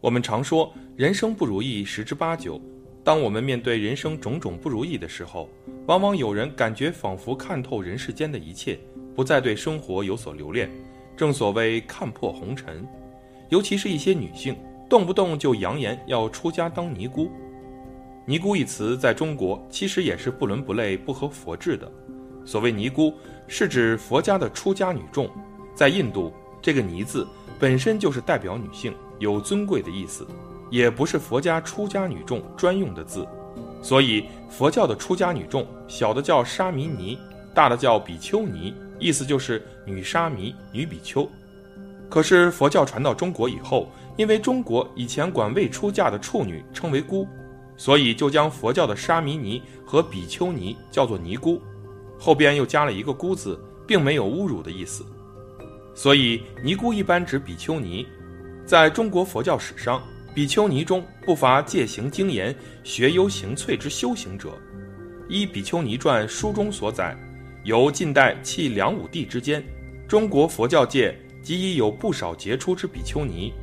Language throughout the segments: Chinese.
我们常说人生不如意十之八九，当我们面对人生种种不如意的时候，往往有人感觉仿佛看透人世间的一切，不再对生活有所留恋。正所谓看破红尘，尤其是一些女性，动不动就扬言要出家当尼姑。尼姑一词在中国其实也是不伦不类、不合佛制的。所谓尼姑，是指佛家的出家女众。在印度，这个“尼”字本身就是代表女性，有尊贵的意思，也不是佛家出家女众专用的字。所以，佛教的出家女众，小的叫沙弥尼，大的叫比丘尼。意思就是女沙弥、女比丘。可是佛教传到中国以后，因为中国以前管未出嫁的处女称为姑，所以就将佛教的沙弥尼和比丘尼叫做尼姑，后边又加了一个姑字，并没有侮辱的意思。所以尼姑一般指比丘尼。在中国佛教史上，比丘尼中不乏戒行精严、学优行萃之修行者。依《比丘尼传》书中所载。由近代弃梁武帝之间，中国佛教界即已有不少杰出之比丘尼，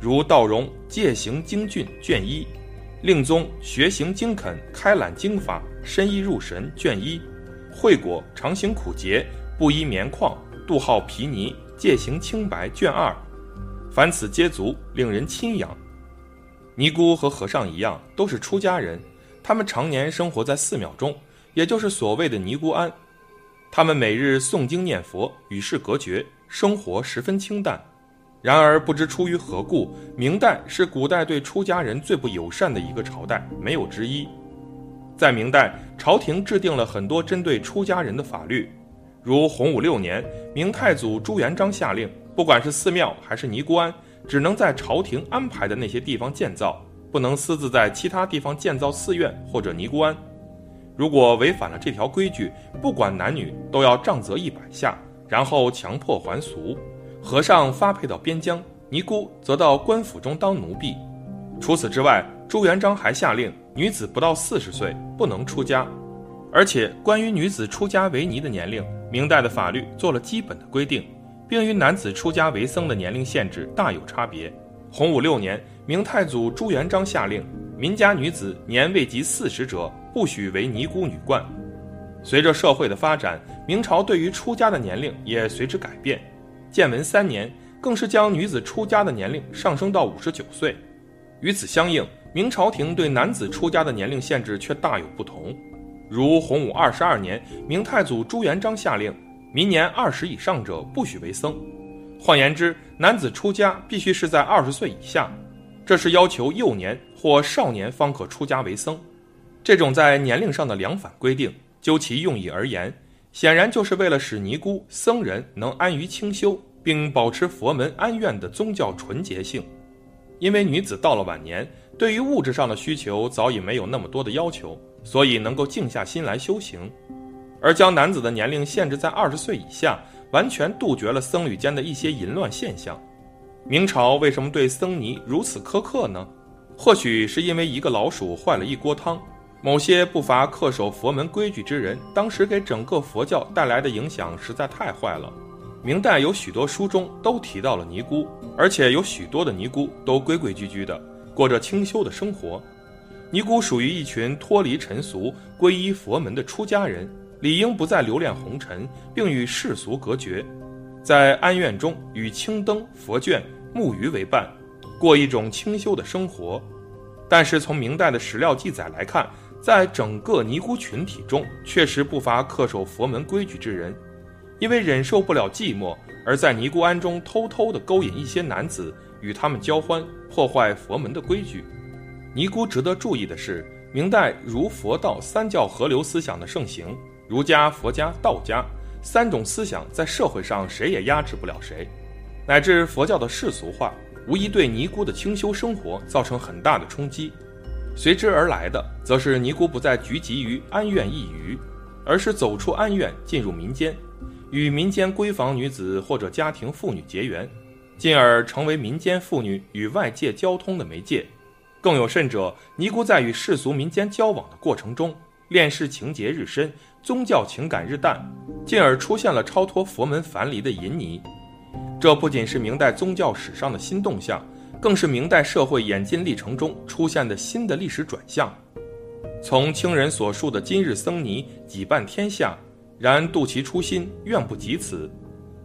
如道荣《戒行精俊》卷一，令宗学行精恳，开览经法，深意入神卷一，慧果常行苦节，不依棉旷，度号毗尼，戒行清白卷二，凡此皆足，令人钦仰。尼姑和和尚一样，都是出家人，他们常年生活在寺庙中，也就是所谓的尼姑庵。他们每日诵经念佛，与世隔绝，生活十分清淡。然而，不知出于何故，明代是古代对出家人最不友善的一个朝代，没有之一。在明代，朝廷制定了很多针对出家人的法律，如洪武六年，明太祖朱元璋下令，不管是寺庙还是尼姑庵，只能在朝廷安排的那些地方建造，不能私自在其他地方建造寺院或者尼姑庵。如果违反了这条规矩，不管男女都要杖责一百下，然后强迫还俗。和尚发配到边疆，尼姑则到官府中当奴婢。除此之外，朱元璋还下令，女子不到四十岁不能出家。而且，关于女子出家为尼的年龄，明代的法律做了基本的规定，并与男子出家为僧的年龄限制大有差别。洪武六年，明太祖朱元璋下令，民家女子年未及四十者。不许为尼姑女冠。随着社会的发展，明朝对于出家的年龄也随之改变。建文三年，更是将女子出家的年龄上升到五十九岁。与此相应，明朝廷对男子出家的年龄限制却大有不同。如洪武二十二年，明太祖朱元璋下令，明年二十以上者不许为僧。换言之，男子出家必须是在二十岁以下，这是要求幼年或少年方可出家为僧。这种在年龄上的两反规定，究其用意而言，显然就是为了使尼姑僧人能安于清修，并保持佛门安院的宗教纯洁性。因为女子到了晚年，对于物质上的需求早已没有那么多的要求，所以能够静下心来修行。而将男子的年龄限制在二十岁以下，完全杜绝了僧侣间的一些淫乱现象。明朝为什么对僧尼如此苛刻呢？或许是因为一个老鼠坏了一锅汤。某些不乏恪守佛门规矩之人，当时给整个佛教带来的影响实在太坏了。明代有许多书中都提到了尼姑，而且有许多的尼姑都规规矩矩的过着清修的生活。尼姑属于一群脱离尘俗、皈依佛门的出家人，理应不再留恋红尘，并与世俗隔绝，在安院中与青灯、佛卷、木鱼为伴，过一种清修的生活。但是从明代的史料记载来看，在整个尼姑群体中，确实不乏恪守佛门规矩之人，因为忍受不了寂寞，而在尼姑庵中偷偷地勾引一些男子，与他们交欢，破坏佛门的规矩。尼姑值得注意的是，明代儒佛道三教合流思想的盛行，儒家、佛家、道家三种思想在社会上谁也压制不了谁，乃至佛教的世俗化，无疑对尼姑的清修生活造成很大的冲击。随之而来的，则是尼姑不再聚集于安院一隅，而是走出安院，进入民间，与民间闺房女子或者家庭妇女结缘，进而成为民间妇女与外界交通的媒介。更有甚者，尼姑在与世俗民间交往的过程中，恋世情节日深，宗教情感日淡，进而出现了超脱佛门樊篱的淫尼。这不仅是明代宗教史上的新动向。更是明代社会演进历程中出现的新的历史转向。从清人所述的“今日僧尼几半天下，然度其初心，愿不及此。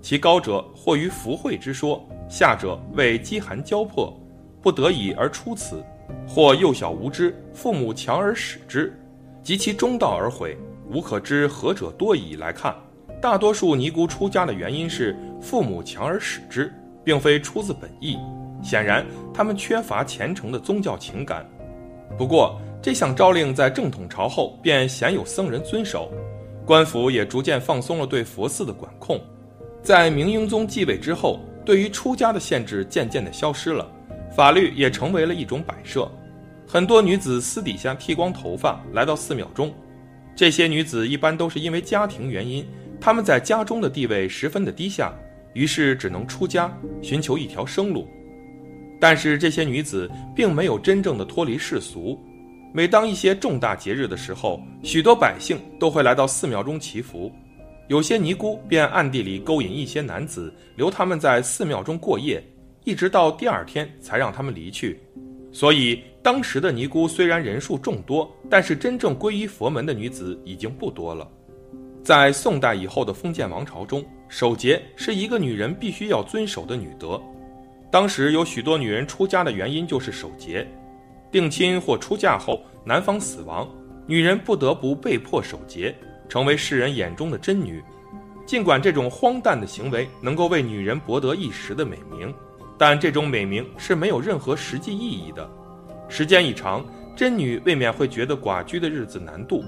其高者或于福慧之说，下者为饥寒交迫，不得已而出此；或幼小无知，父母强而使之，及其中道而悔，无可知何者多矣。”来看，大多数尼姑出家的原因是父母强而使之，并非出自本意。显然，他们缺乏虔诚的宗教情感。不过，这项诏令在正统朝后便鲜有僧人遵守，官府也逐渐放松了对佛寺的管控。在明英宗继位之后，对于出家的限制渐渐地消失了，法律也成为了一种摆设。很多女子私底下剃光头发来到寺庙中，这些女子一般都是因为家庭原因，她们在家中的地位十分的低下，于是只能出家寻求一条生路。但是这些女子并没有真正的脱离世俗。每当一些重大节日的时候，许多百姓都会来到寺庙中祈福，有些尼姑便暗地里勾引一些男子，留他们在寺庙中过夜，一直到第二天才让他们离去。所以，当时的尼姑虽然人数众多，但是真正皈依佛门的女子已经不多了。在宋代以后的封建王朝中，守节是一个女人必须要遵守的女德。当时有许多女人出家的原因就是守节，定亲或出嫁后男方死亡，女人不得不被迫守节，成为世人眼中的真女。尽管这种荒诞的行为能够为女人博得一时的美名，但这种美名是没有任何实际意义的。时间一长，真女未免会觉得寡居的日子难度。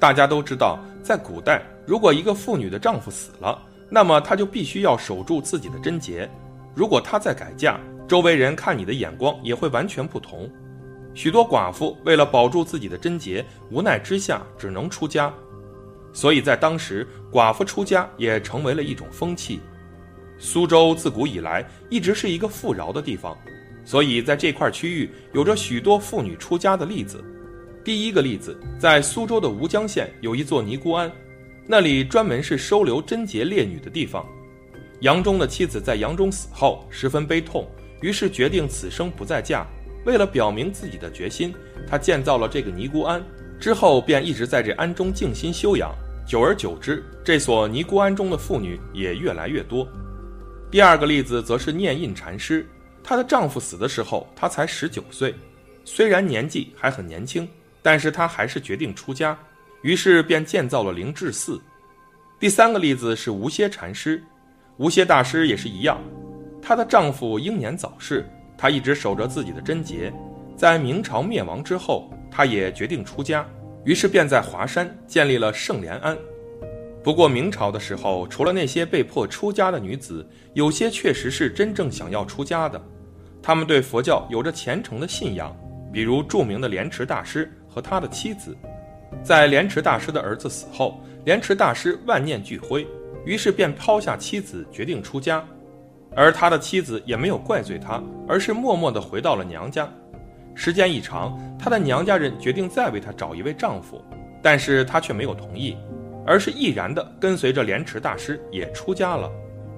大家都知道，在古代，如果一个妇女的丈夫死了，那么她就必须要守住自己的贞洁。如果她再改嫁，周围人看你的眼光也会完全不同。许多寡妇为了保住自己的贞洁，无奈之下只能出家。所以在当时，寡妇出家也成为了一种风气。苏州自古以来一直是一个富饶的地方，所以在这块区域有着许多妇女出家的例子。第一个例子，在苏州的吴江县有一座尼姑庵，那里专门是收留贞洁烈女的地方。杨忠的妻子在杨忠死后十分悲痛，于是决定此生不再嫁。为了表明自己的决心，他建造了这个尼姑庵，之后便一直在这庵中静心修养。久而久之，这所尼姑庵中的妇女也越来越多。第二个例子则是念印禅师，她的丈夫死的时候，她才十九岁，虽然年纪还很年轻，但是她还是决定出家，于是便建造了灵智寺。第三个例子是无歇禅师。无歇大师也是一样，她的丈夫英年早逝，她一直守着自己的贞洁。在明朝灭亡之后，她也决定出家，于是便在华山建立了圣莲庵。不过明朝的时候，除了那些被迫出家的女子，有些确实是真正想要出家的，他们对佛教有着虔诚的信仰，比如著名的莲池大师和他的妻子。在莲池大师的儿子死后，莲池大师万念俱灰。于是便抛下妻子，决定出家，而他的妻子也没有怪罪他，而是默默地回到了娘家。时间一长，他的娘家人决定再为他找一位丈夫，但是他却没有同意，而是毅然地跟随着莲池大师也出家了。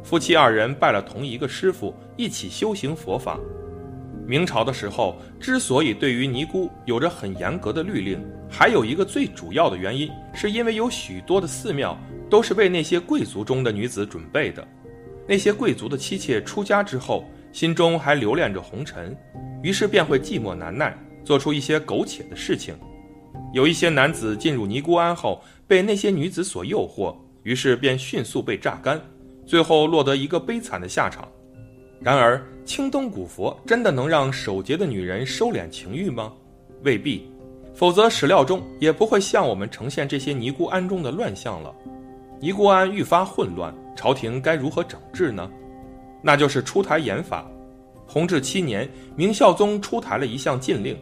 夫妻二人拜了同一个师傅，一起修行佛法。明朝的时候，之所以对于尼姑有着很严格的律令，还有一个最主要的原因，是因为有许多的寺庙。都是为那些贵族中的女子准备的。那些贵族的妻妾出家之后，心中还留恋着红尘，于是便会寂寞难耐，做出一些苟且的事情。有一些男子进入尼姑庵后，被那些女子所诱惑，于是便迅速被榨干，最后落得一个悲惨的下场。然而，青灯古佛真的能让守节的女人收敛情欲吗？未必，否则史料中也不会向我们呈现这些尼姑庵中的乱象了。尼姑庵愈发混乱，朝廷该如何整治呢？那就是出台严法。弘治七年，明孝宗出台了一项禁令：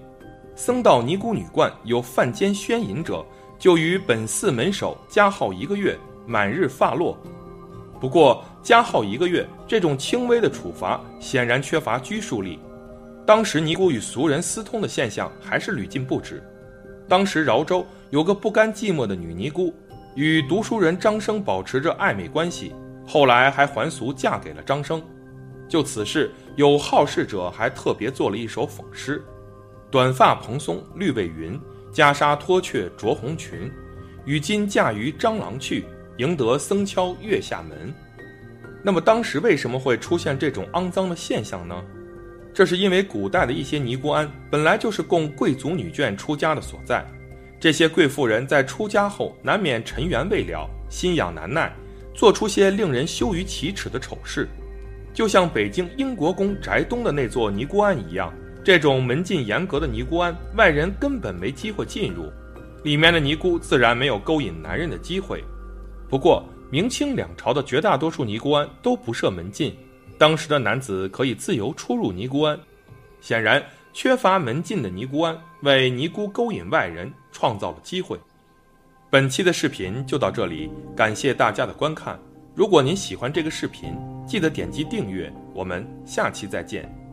僧道尼姑女观有犯奸宣淫者，就于本寺门首加号一个月，满日发落。不过，加号一个月这种轻微的处罚显然缺乏拘束力。当时尼姑与俗人私通的现象还是屡禁不止。当时饶州有个不甘寂寞的女尼姑。与读书人张生保持着暧昧关系，后来还还俗嫁给了张生。就此事，有好事者还特别做了一首讽诗：“短发蓬松绿未匀，袈裟脱却着红裙。与今嫁于蟑螂去，赢得僧敲月下门。”那么当时为什么会出现这种肮脏的现象呢？这是因为古代的一些尼姑庵本来就是供贵族女眷出家的所在，这些贵妇人在出家后难免尘缘未了，心痒难耐，做出些令人羞于启齿的丑事。就像北京英国宫宅东的那座尼姑庵一样，这种门禁严格的尼姑庵，外人根本没机会进入，里面的尼姑自然没有勾引男人的机会。不过，明清两朝的绝大多数尼姑庵都不设门禁，当时的男子可以自由出入尼姑庵。显然，缺乏门禁的尼姑庵为尼姑勾引外人创造了机会。本期的视频就到这里，感谢大家的观看。如果您喜欢这个视频，记得点击订阅，我们下期再见。